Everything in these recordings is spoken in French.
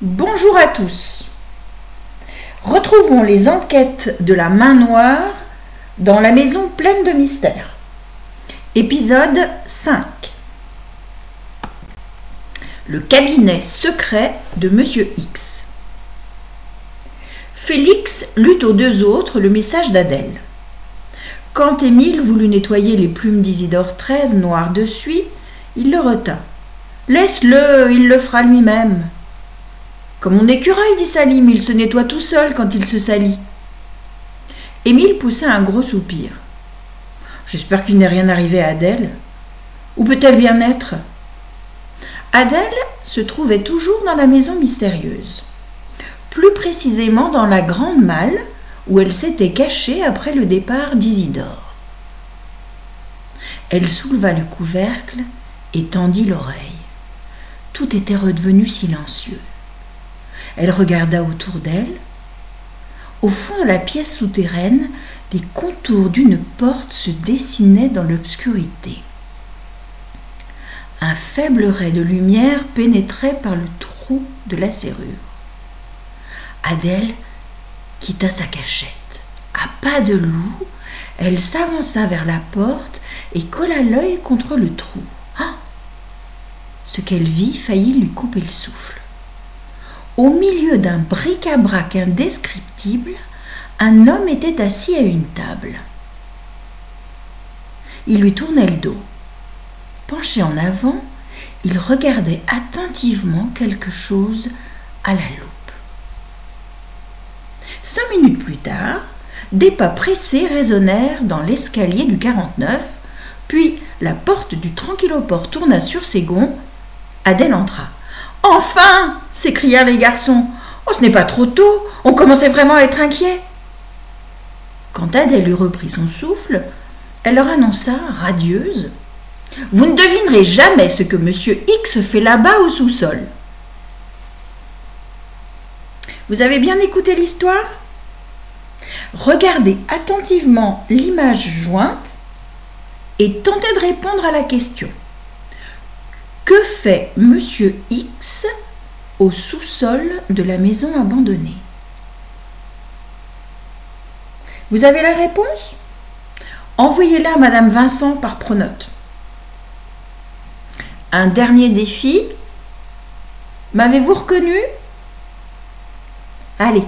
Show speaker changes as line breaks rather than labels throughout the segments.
Bonjour à tous. Retrouvons les enquêtes de la main noire dans la maison pleine de mystères. Épisode 5. Le cabinet secret de Monsieur X. Félix lut aux deux autres le message d'Adèle. Quand Émile voulut nettoyer les plumes d'Isidore XIII noires de suie, il le retint. Laisse-le, il le fera lui-même. Comme mon écureuil, dit Salim, il se nettoie tout seul quand il se salit. Émile poussa un gros soupir. J'espère qu'il n'est rien arrivé à Adèle. Où peut-elle bien être? Adèle se trouvait toujours dans la maison mystérieuse. Plus précisément dans la grande malle où elle s'était cachée après le départ d'Isidore. Elle souleva le couvercle et tendit l'oreille. Tout était redevenu silencieux. Elle regarda autour d'elle. Au fond de la pièce souterraine, les contours d'une porte se dessinaient dans l'obscurité. Un faible ray de lumière pénétrait par le trou de la serrure. Adèle quitta sa cachette. À pas de loup, elle s'avança vers la porte et colla l'œil contre le trou. Ah Ce qu'elle vit faillit lui couper le souffle. Au milieu d'un bric-à-brac indescriptible, un homme était assis à une table. Il lui tournait le dos. Penché en avant, il regardait attentivement quelque chose à la loupe. Cinq minutes plus tard, des pas pressés résonnèrent dans l'escalier du 49, puis la porte du tranquilloport tourna sur ses gonds. Adèle entra. Enfin s'écrièrent les garçons. Oh, ce n'est pas trop tôt, on commençait vraiment à être inquiet. Quand Adèle eut repris son souffle, elle leur annonça, radieuse Vous ne devinerez jamais ce que monsieur X fait là-bas au sous-sol. Vous avez bien écouté l'histoire? Regardez attentivement l'image jointe et tentez de répondre à la question. Que fait Monsieur X au sous-sol de la maison abandonnée Vous avez la réponse? Envoyez-la à Madame Vincent par pronote. Un dernier défi? M'avez-vous reconnu? Allez,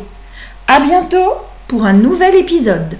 à bientôt pour un nouvel épisode.